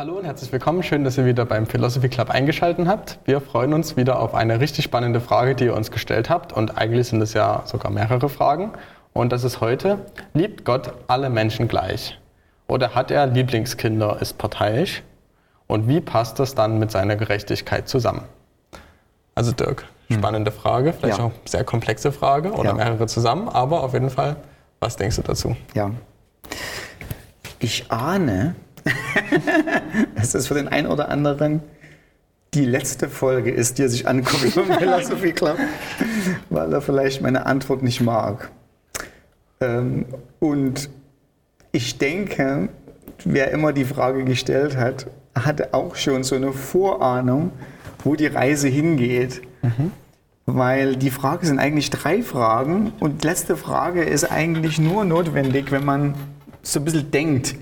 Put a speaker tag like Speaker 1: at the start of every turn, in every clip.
Speaker 1: Hallo und herzlich willkommen. Schön, dass ihr wieder beim Philosophy Club eingeschaltet habt. Wir freuen uns wieder auf eine richtig spannende Frage, die ihr uns gestellt habt. Und eigentlich sind es ja sogar mehrere Fragen. Und das ist heute, liebt Gott alle Menschen gleich? Oder hat er Lieblingskinder, ist parteiisch? Und wie passt das dann mit seiner Gerechtigkeit zusammen? Also Dirk, hm. spannende Frage, vielleicht ja. auch sehr komplexe Frage oder ja. mehrere zusammen, aber auf jeden Fall, was denkst du dazu?
Speaker 2: Ja. Ich ahne, dass das für den einen oder anderen die letzte Folge ist, die er sich anguckt vom Philosophie Club, weil er vielleicht meine Antwort nicht mag. Ähm, und ich denke, wer immer die Frage gestellt hat, hatte auch schon so eine Vorahnung, wo die Reise hingeht. Mhm. Weil die Frage sind eigentlich drei Fragen und die letzte Frage ist eigentlich nur notwendig, wenn man so ein bisschen denkt,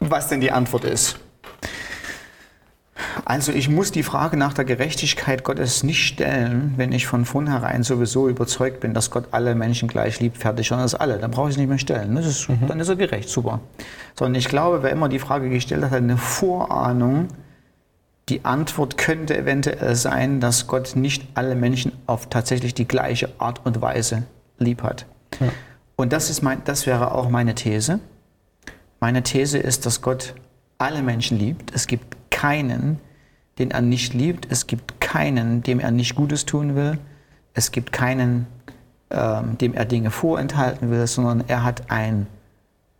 Speaker 2: was denn die Antwort ist. Also ich muss die Frage nach der Gerechtigkeit Gottes nicht stellen, wenn ich von vornherein sowieso überzeugt bin, dass Gott alle Menschen gleich liebt, fertig, sondern das alle. Dann brauche ich es nicht mehr stellen. Ist, mhm. Dann ist er gerecht, super. Sondern ich glaube, wer immer die Frage gestellt hat, hat eine Vorahnung. Die Antwort könnte eventuell sein, dass Gott nicht alle Menschen auf tatsächlich die gleiche Art und Weise lieb hat. Ja. Und das, ist mein, das wäre auch meine These. Meine These ist, dass Gott alle Menschen liebt. Es gibt keinen, den er nicht liebt. Es gibt keinen, dem er nicht Gutes tun will. Es gibt keinen, ähm, dem er Dinge vorenthalten will, sondern er hat ein,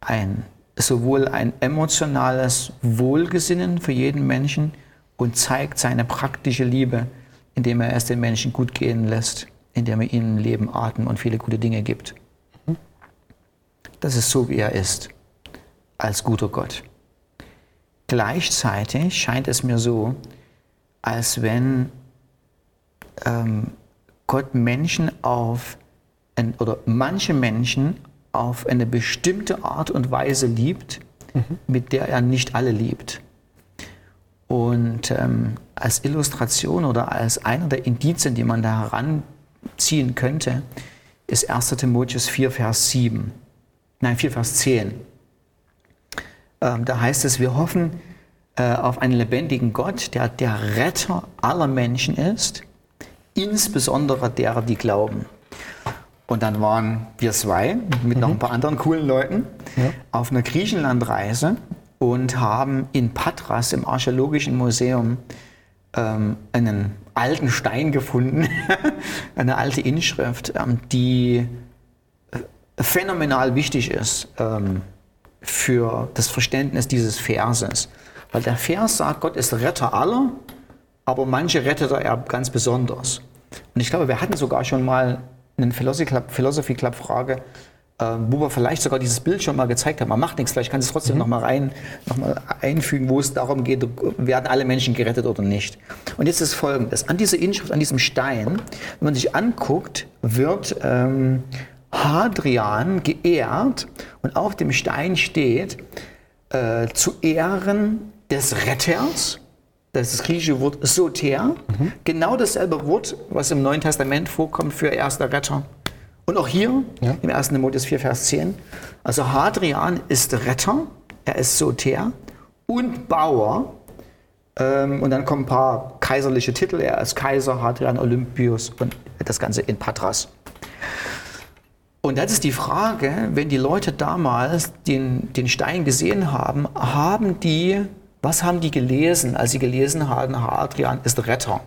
Speaker 2: ein, sowohl ein emotionales Wohlgesinnen für jeden Menschen und zeigt seine praktische Liebe, indem er es den Menschen gut gehen lässt, indem er ihnen Leben, Atem und viele gute Dinge gibt. Das ist so, wie er ist als guter Gott. Gleichzeitig scheint es mir so, als wenn ähm, Gott Menschen auf ein, oder manche Menschen auf eine bestimmte Art und Weise liebt, mhm. mit der er nicht alle liebt. Und ähm, als Illustration oder als einer der Indizien, die man da heranziehen könnte, ist 1. Timotheus 4, Vers 7. Nein, 4, Vers 10. Ähm, da heißt es, wir hoffen äh, auf einen lebendigen Gott, der der Retter aller Menschen ist, insbesondere derer, die glauben. Und dann waren wir zwei mit mhm. noch ein paar anderen coolen Leuten ja. auf einer Griechenlandreise und haben in Patras im Archäologischen Museum ähm, einen alten Stein gefunden, eine alte Inschrift, ähm, die äh, phänomenal wichtig ist. Ähm, für das Verständnis dieses Verses. Weil der Vers sagt, Gott ist Retter aller, aber manche rettet er ganz besonders. Und ich glaube, wir hatten sogar schon mal eine Philosophy Club, Philosophy Club Frage, äh, wo wir vielleicht sogar dieses Bild schon mal gezeigt haben. Man macht nichts, vielleicht kann es trotzdem mhm. nochmal rein, nochmal einfügen, wo es darum geht, werden alle Menschen gerettet oder nicht. Und jetzt ist folgendes, an dieser Inschrift, an diesem Stein, wenn man sich anguckt, wird ähm, Hadrian geehrt und auf dem Stein steht, äh, zu Ehren des Retters, das ist das griechische Wort Soter, mhm. genau dasselbe Wort, was im Neuen Testament vorkommt für erster Retter. Und auch hier ja. im 1. Timotheus 4, Vers 10. Also Hadrian ist Retter, er ist Soter und Bauer. Ähm, und dann kommen ein paar kaiserliche Titel. Er ist Kaiser, Hadrian Olympius und das Ganze in Patras. Und das ist die Frage, wenn die Leute damals den, den Stein gesehen haben, haben die, was haben die gelesen, als sie gelesen haben, Hadrian ist Retter?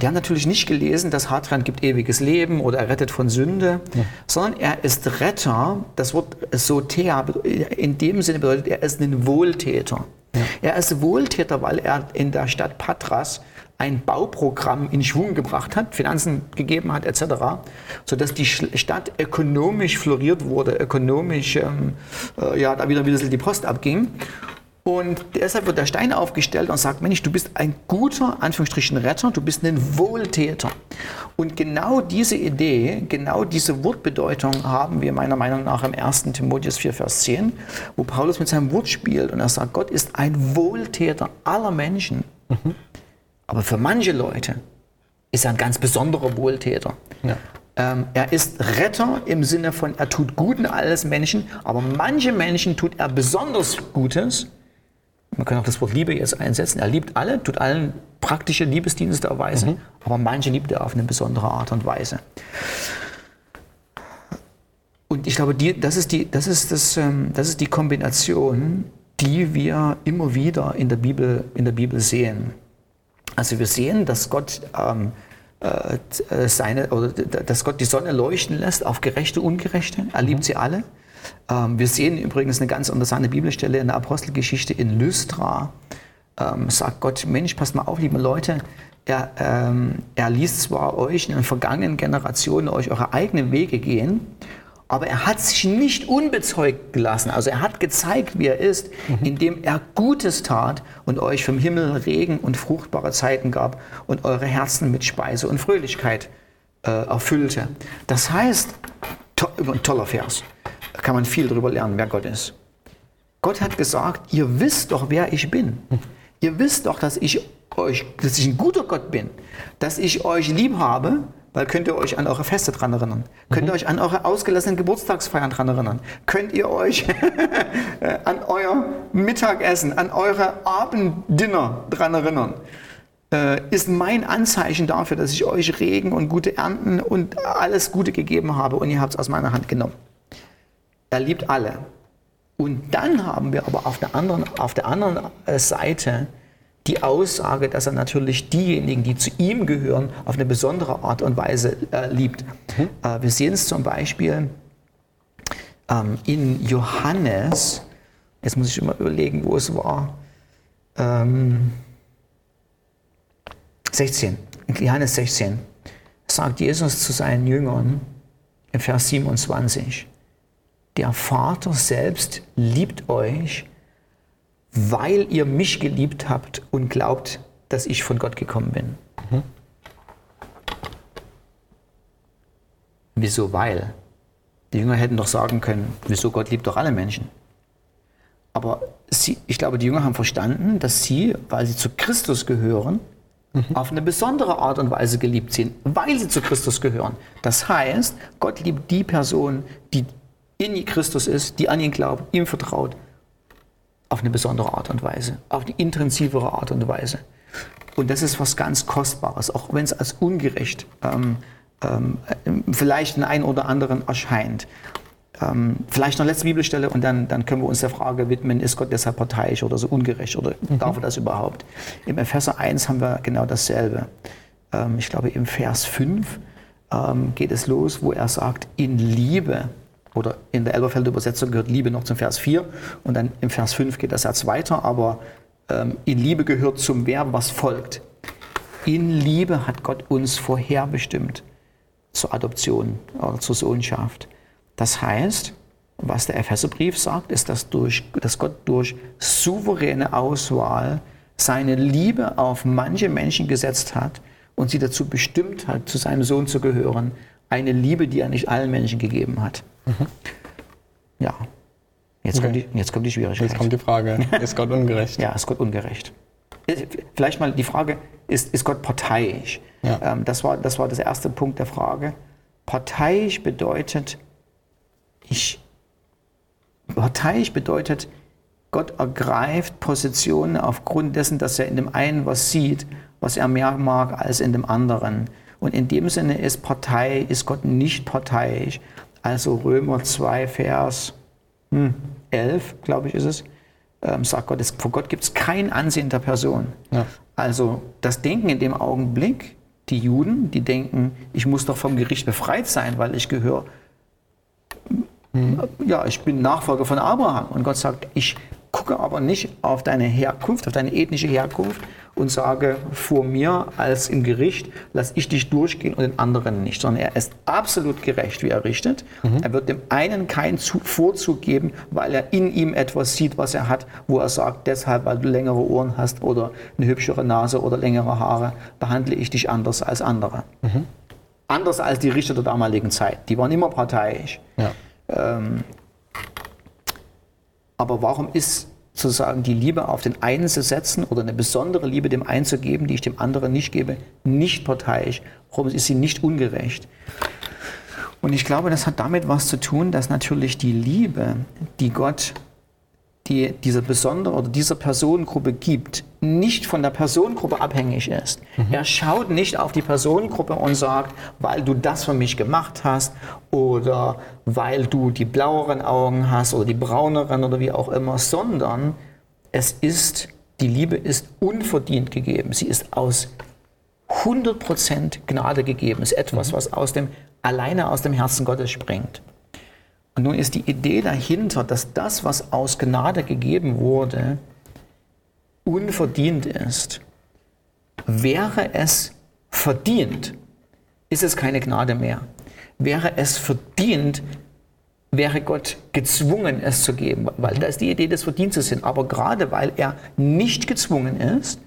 Speaker 2: Die haben natürlich nicht gelesen, dass Hadrian gibt ewiges Leben oder er rettet von Sünde, ja. sondern er ist Retter. Das Wort Soter in dem Sinne bedeutet, er ist ein Wohltäter. Ja. Er ist Wohltäter, weil er in der Stadt Patras ein Bauprogramm in Schwung gebracht hat, Finanzen gegeben hat etc., sodass die Stadt ökonomisch floriert wurde, ökonomisch ähm, äh, ja, da wieder ein bisschen die Post abging. Und deshalb wird der Stein aufgestellt und sagt, Mensch, du bist ein guter, Anführungsstrichen, Retter, du bist ein Wohltäter. Und genau diese Idee, genau diese Wortbedeutung haben wir meiner Meinung nach im 1. Timotheus 4, Vers 10, wo Paulus mit seinem Wort spielt und er sagt, Gott ist ein Wohltäter aller Menschen. Mhm. Aber für manche Leute ist er ein ganz besonderer Wohltäter. Ja. Ähm, er ist Retter im Sinne von, er tut Guten alles Menschen, aber manche Menschen tut er besonders Gutes, man kann auch das Wort Liebe jetzt einsetzen. Er liebt alle, tut allen praktische Liebesdienste erweisen, mhm. aber manche liebt er auf eine besondere Art und Weise. Und ich glaube, die, das, ist die, das, ist das, ähm, das ist die Kombination, die wir immer wieder in der Bibel, in der Bibel sehen. Also wir sehen, dass Gott ähm, äh, seine, oder dass Gott die Sonne leuchten lässt auf Gerechte und Ungerechte. Er liebt mhm. sie alle. Ähm, wir sehen übrigens eine ganz interessante Bibelstelle in der Apostelgeschichte in Lystra. Ähm, sagt Gott, Mensch, passt mal auf, liebe Leute, er, ähm, er ließ zwar euch in den vergangenen Generationen euch eure eigenen Wege gehen, aber er hat sich nicht unbezeugt gelassen. Also er hat gezeigt, wie er ist, mhm. indem er Gutes tat und euch vom Himmel Regen und fruchtbare Zeiten gab und eure Herzen mit Speise und Fröhlichkeit äh, erfüllte. Das heißt, to ein toller Vers, da kann man viel darüber lernen, wer Gott ist. Gott hat gesagt, ihr wisst doch, wer ich bin. Ihr wisst doch, dass ich euch, dass ich ein guter Gott bin, dass ich euch lieb habe, weil könnt ihr euch an eure Feste dran erinnern? Könnt ihr mhm. euch an eure ausgelassenen Geburtstagsfeiern dran erinnern? Könnt ihr euch an euer Mittagessen, an eure Abenddinner dran erinnern? Äh, ist mein Anzeichen dafür, dass ich euch Regen und gute Ernten und alles Gute gegeben habe und ihr habt es aus meiner Hand genommen. Er liebt alle. Und dann haben wir aber auf der anderen, auf der anderen äh, Seite die Aussage, dass er natürlich diejenigen, die zu ihm gehören, auf eine besondere Art und Weise äh, liebt. Mhm. Äh, wir sehen es zum Beispiel ähm, in Johannes, jetzt muss ich immer überlegen, wo es war, ähm, 16, in Johannes 16, sagt Jesus zu seinen Jüngern im Vers 27, der Vater selbst liebt euch, weil ihr mich geliebt habt und glaubt, dass ich von Gott gekommen bin. Mhm. Wieso? Weil. Die Jünger hätten doch sagen können, wieso Gott liebt doch alle Menschen. Aber sie, ich glaube, die Jünger haben verstanden, dass sie, weil sie zu Christus gehören, mhm. auf eine besondere Art und Weise geliebt sind, weil sie zu Christus gehören. Das heißt, Gott liebt die Person, die in Christus ist, die an ihn glaubt, ihm vertraut, auf eine besondere Art und Weise, auf eine intensivere Art und Weise. Und das ist was ganz Kostbares, auch wenn es als ungerecht ähm, ähm, vielleicht den einen oder anderen erscheint. Ähm, vielleicht noch letzte Bibelstelle und dann, dann können wir uns der Frage widmen, ist Gott deshalb parteiisch oder so ungerecht oder mhm. darf er das überhaupt? Im Epheser 1 haben wir genau dasselbe. Ähm, ich glaube, im Vers 5 ähm, geht es los, wo er sagt, in Liebe oder in der Elberfelder Übersetzung gehört Liebe noch zum Vers 4 und dann im Vers 5 geht der Satz weiter, aber ähm, in Liebe gehört zum Verb, was folgt. In Liebe hat Gott uns vorherbestimmt zur Adoption oder zur Sohnschaft. Das heißt, was der Epheserbrief sagt, ist, dass, durch, dass Gott durch souveräne Auswahl seine Liebe auf manche Menschen gesetzt hat und sie dazu bestimmt hat, zu seinem Sohn zu gehören. Eine Liebe, die er nicht allen Menschen gegeben hat. Mhm. Ja. Jetzt, okay. kommt die, jetzt kommt die Schwierigkeit.
Speaker 1: Jetzt kommt die Frage, ist Gott ungerecht?
Speaker 2: ja, ist Gott ungerecht. Vielleicht mal die Frage, ist, ist Gott parteiisch? Ja. Ähm, das, war, das war das erste Punkt der Frage. Parteiisch bedeutet, ich, parteiisch bedeutet, Gott ergreift Positionen aufgrund dessen, dass er in dem einen was sieht, was er mehr mag als in dem anderen. Und in dem Sinne ist Partei, ist Gott nicht parteiisch, also Römer 2, Vers hm, 11, glaube ich, ist es, ähm, sagt Gott, es, vor Gott gibt es kein Ansehen der Person. Ja. Also das Denken in dem Augenblick, die Juden, die denken, ich muss doch vom Gericht befreit sein, weil ich gehöre, mhm. ja, ich bin Nachfolger von Abraham. Und Gott sagt, ich gucke aber nicht auf deine Herkunft, auf deine ethnische Herkunft und sage vor mir als im Gericht, lass ich dich durchgehen und den anderen nicht, sondern er ist absolut gerecht, wie er richtet. Mhm. Er wird dem einen keinen Vorzug geben, weil er in ihm etwas sieht, was er hat, wo er sagt, deshalb, weil du längere Ohren hast oder eine hübschere Nase oder längere Haare, behandle ich dich anders als andere. Mhm. Anders als die Richter der damaligen Zeit. Die waren immer parteiisch. Ja. Ähm, aber warum ist sozusagen die Liebe auf den einen zu setzen oder eine besondere Liebe dem einen zu geben, die ich dem anderen nicht gebe, nicht parteiisch. Warum ist sie nicht ungerecht? Und ich glaube, das hat damit was zu tun, dass natürlich die Liebe, die Gott die dieser besonderen oder dieser Personengruppe gibt, nicht von der Personengruppe abhängig ist. Mhm. Er schaut nicht auf die Personengruppe und sagt, weil du das für mich gemacht hast oder weil du die blaueren Augen hast oder die brauneren oder wie auch immer, sondern es ist, die Liebe ist unverdient gegeben. Sie ist aus 100% Gnade gegeben. Es ist etwas, mhm. was aus dem, alleine aus dem Herzen Gottes springt. Und nun ist die Idee dahinter, dass das, was aus Gnade gegeben wurde, unverdient ist. Wäre es verdient, ist es keine Gnade mehr. Wäre es verdient, wäre Gott gezwungen, es zu geben, weil das die Idee des Verdienstes sind. Aber gerade weil er nicht gezwungen ist,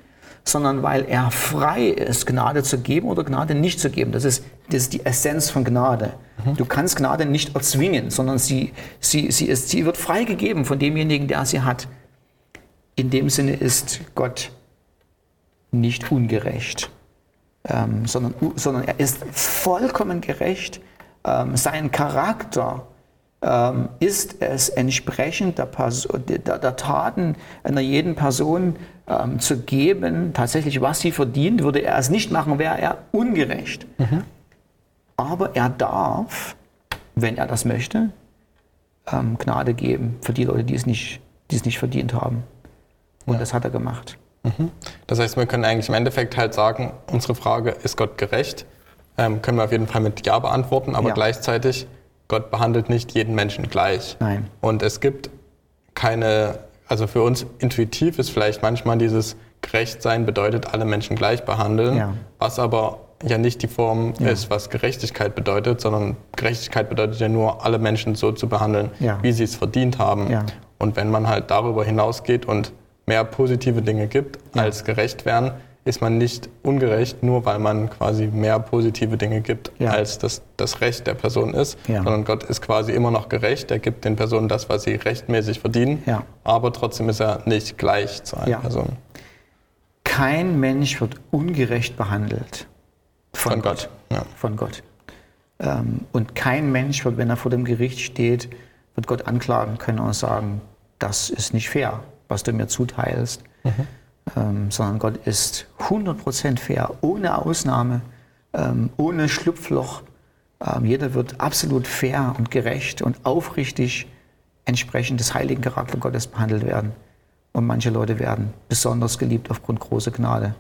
Speaker 2: sondern weil er frei ist, Gnade zu geben oder Gnade nicht zu geben. Das ist, das ist die Essenz von Gnade. Mhm. Du kannst Gnade nicht erzwingen, sondern sie, sie, sie, ist, sie wird freigegeben von demjenigen, der sie hat. In dem Sinne ist Gott nicht ungerecht, ähm, sondern, sondern er ist vollkommen gerecht. Ähm, sein Charakter ähm, ist es entsprechend der, Person, der, der, Taten einer jeden Person ähm, zu geben, tatsächlich was sie verdient, würde er es nicht machen, wäre er ungerecht. Mhm. Aber er darf, wenn er das möchte, ähm, Gnade geben für die Leute, die es nicht, die es nicht verdient haben. Und ja. das hat er gemacht.
Speaker 1: Mhm. Das heißt, wir können eigentlich im Endeffekt halt sagen, unsere Frage, ist Gott gerecht? Ähm, können wir auf jeden Fall mit Ja beantworten, aber ja. gleichzeitig Gott behandelt nicht jeden Menschen gleich.
Speaker 2: Nein.
Speaker 1: Und es gibt keine, also für uns intuitiv ist vielleicht manchmal dieses Gerechtsein bedeutet, alle Menschen gleich behandeln, ja. was aber ja nicht die Form ja. ist, was Gerechtigkeit bedeutet, sondern Gerechtigkeit bedeutet ja nur, alle Menschen so zu behandeln, ja. wie sie es verdient haben. Und wenn man halt darüber hinausgeht und mehr positive Dinge gibt, als gerecht werden, ist man nicht ungerecht, nur weil man quasi mehr positive Dinge gibt, ja. als das, das Recht der Person ist, ja. sondern Gott ist quasi immer noch gerecht. Er gibt den Personen das, was sie rechtmäßig verdienen, ja. aber trotzdem ist er nicht gleich zu einer Person.
Speaker 2: Kein Mensch wird ungerecht behandelt von, von Gott. Gott. Von Gott. Ähm, und kein Mensch wird, wenn er vor dem Gericht steht, wird Gott anklagen können und sagen, das ist nicht fair, was du mir zuteilst. Mhm ähm, sondern Gott ist 100% fair, ohne Ausnahme, ähm, ohne Schlupfloch. Ähm, jeder wird absolut fair und gerecht und aufrichtig entsprechend des heiligen Charakter Gottes behandelt werden. Und manche Leute werden besonders geliebt aufgrund großer Gnade.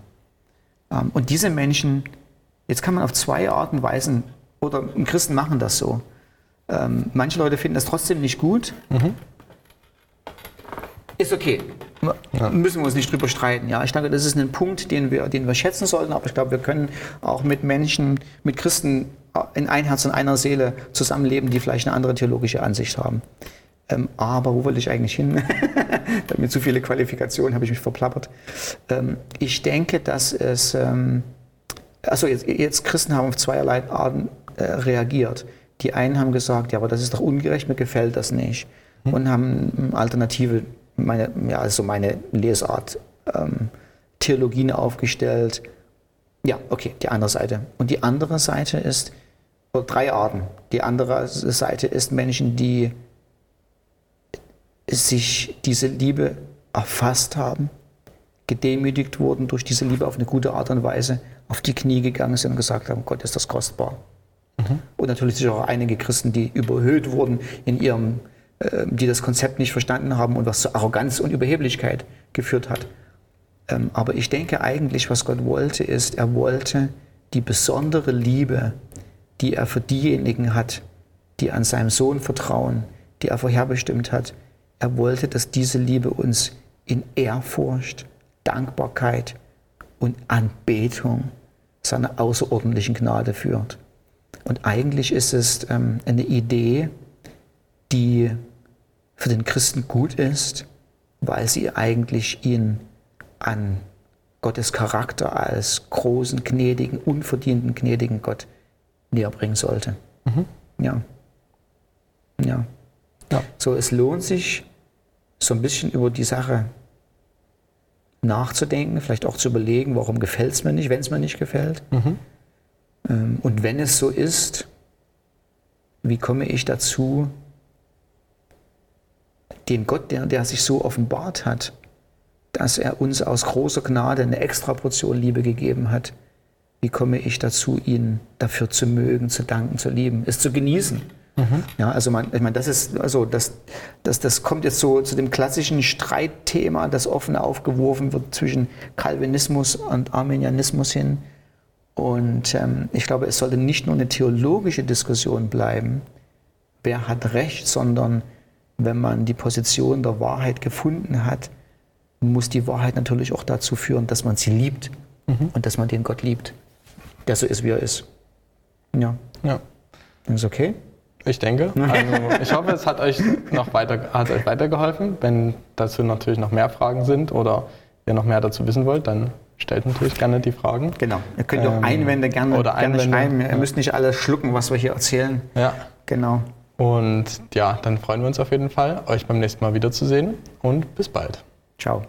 Speaker 2: Ähm, und diese Menschen, jetzt kann man auf zwei Arten weisen, oder Christen machen das so. Ähm, manche Leute finden das trotzdem nicht gut. Mhm. Ist okay. Ja. Müssen wir uns nicht drüber streiten. Ja, ich denke, das ist ein Punkt, den wir, den wir schätzen sollten. Aber ich glaube, wir können auch mit Menschen, mit Christen in ein Herz und einer Seele zusammenleben, die vielleicht eine andere theologische Ansicht haben. Ähm, aber wo wollte ich eigentlich hin? da mir zu viele Qualifikationen, habe ich mich verplappert. Ähm, ich denke, dass es, ähm, also jetzt, jetzt, Christen haben auf zweierlei Arten äh, reagiert. Die einen haben gesagt, ja, aber das ist doch ungerecht, mir gefällt das nicht. Hm. Und haben Alternative meine, ja, also meine Lesart, ähm, Theologien aufgestellt. Ja, okay, die andere Seite. Und die andere Seite ist, oder drei Arten. Die andere Seite ist Menschen, die sich diese Liebe erfasst haben, gedemütigt wurden durch diese Liebe auf eine gute Art und Weise, auf die Knie gegangen sind und gesagt haben, Gott ist das kostbar. Mhm. Und natürlich sind auch einige Christen, die überhöht wurden in ihrem die das Konzept nicht verstanden haben und was zu Arroganz und Überheblichkeit geführt hat. Ähm, aber ich denke eigentlich, was Gott wollte, ist, er wollte die besondere Liebe, die er für diejenigen hat, die an seinem Sohn vertrauen, die er vorherbestimmt hat. Er wollte, dass diese Liebe uns in Ehrfurcht, Dankbarkeit und Anbetung seiner außerordentlichen Gnade führt. Und eigentlich ist es ähm, eine Idee, die für den Christen gut ist, weil sie eigentlich ihn an Gottes Charakter als großen, gnädigen, unverdienten, gnädigen Gott näher bringen sollte. Mhm. Ja. ja. Ja. So, es lohnt sich, so ein bisschen über die Sache nachzudenken, vielleicht auch zu überlegen, warum gefällt es mir nicht, wenn es mir nicht gefällt. Mhm. Ähm, und wenn es so ist, wie komme ich dazu, den Gott, der, der sich so offenbart hat, dass er uns aus großer Gnade eine extra Portion Liebe gegeben hat, wie komme ich dazu, ihn dafür zu mögen, zu danken, zu lieben, es zu genießen? Mhm. Ja, also man, ich meine, das ist, also das, das, das kommt jetzt so zu dem klassischen Streitthema, das offen aufgeworfen wird zwischen Calvinismus und Arminianismus hin. Und ähm, ich glaube, es sollte nicht nur eine theologische Diskussion bleiben, wer hat Recht, sondern wenn man die Position der Wahrheit gefunden hat, muss die Wahrheit natürlich auch dazu führen, dass man sie liebt mhm. und dass man den Gott liebt, der so ist, wie er ist. Ja. ja. Ist okay?
Speaker 1: Ich denke. Also ich hoffe, es hat euch noch weiter, hat euch weitergeholfen. Wenn dazu natürlich noch mehr Fragen sind oder ihr noch mehr dazu wissen wollt, dann stellt natürlich gerne die Fragen.
Speaker 2: Genau. Ihr könnt ähm, auch Einwände gerne, oder gerne Einwände, schreiben. Ihr ja. müsst nicht alles schlucken, was wir hier erzählen.
Speaker 1: Ja.
Speaker 2: Genau.
Speaker 1: Und ja, dann freuen wir uns auf jeden Fall, euch beim nächsten Mal wiederzusehen und bis bald.
Speaker 2: Ciao.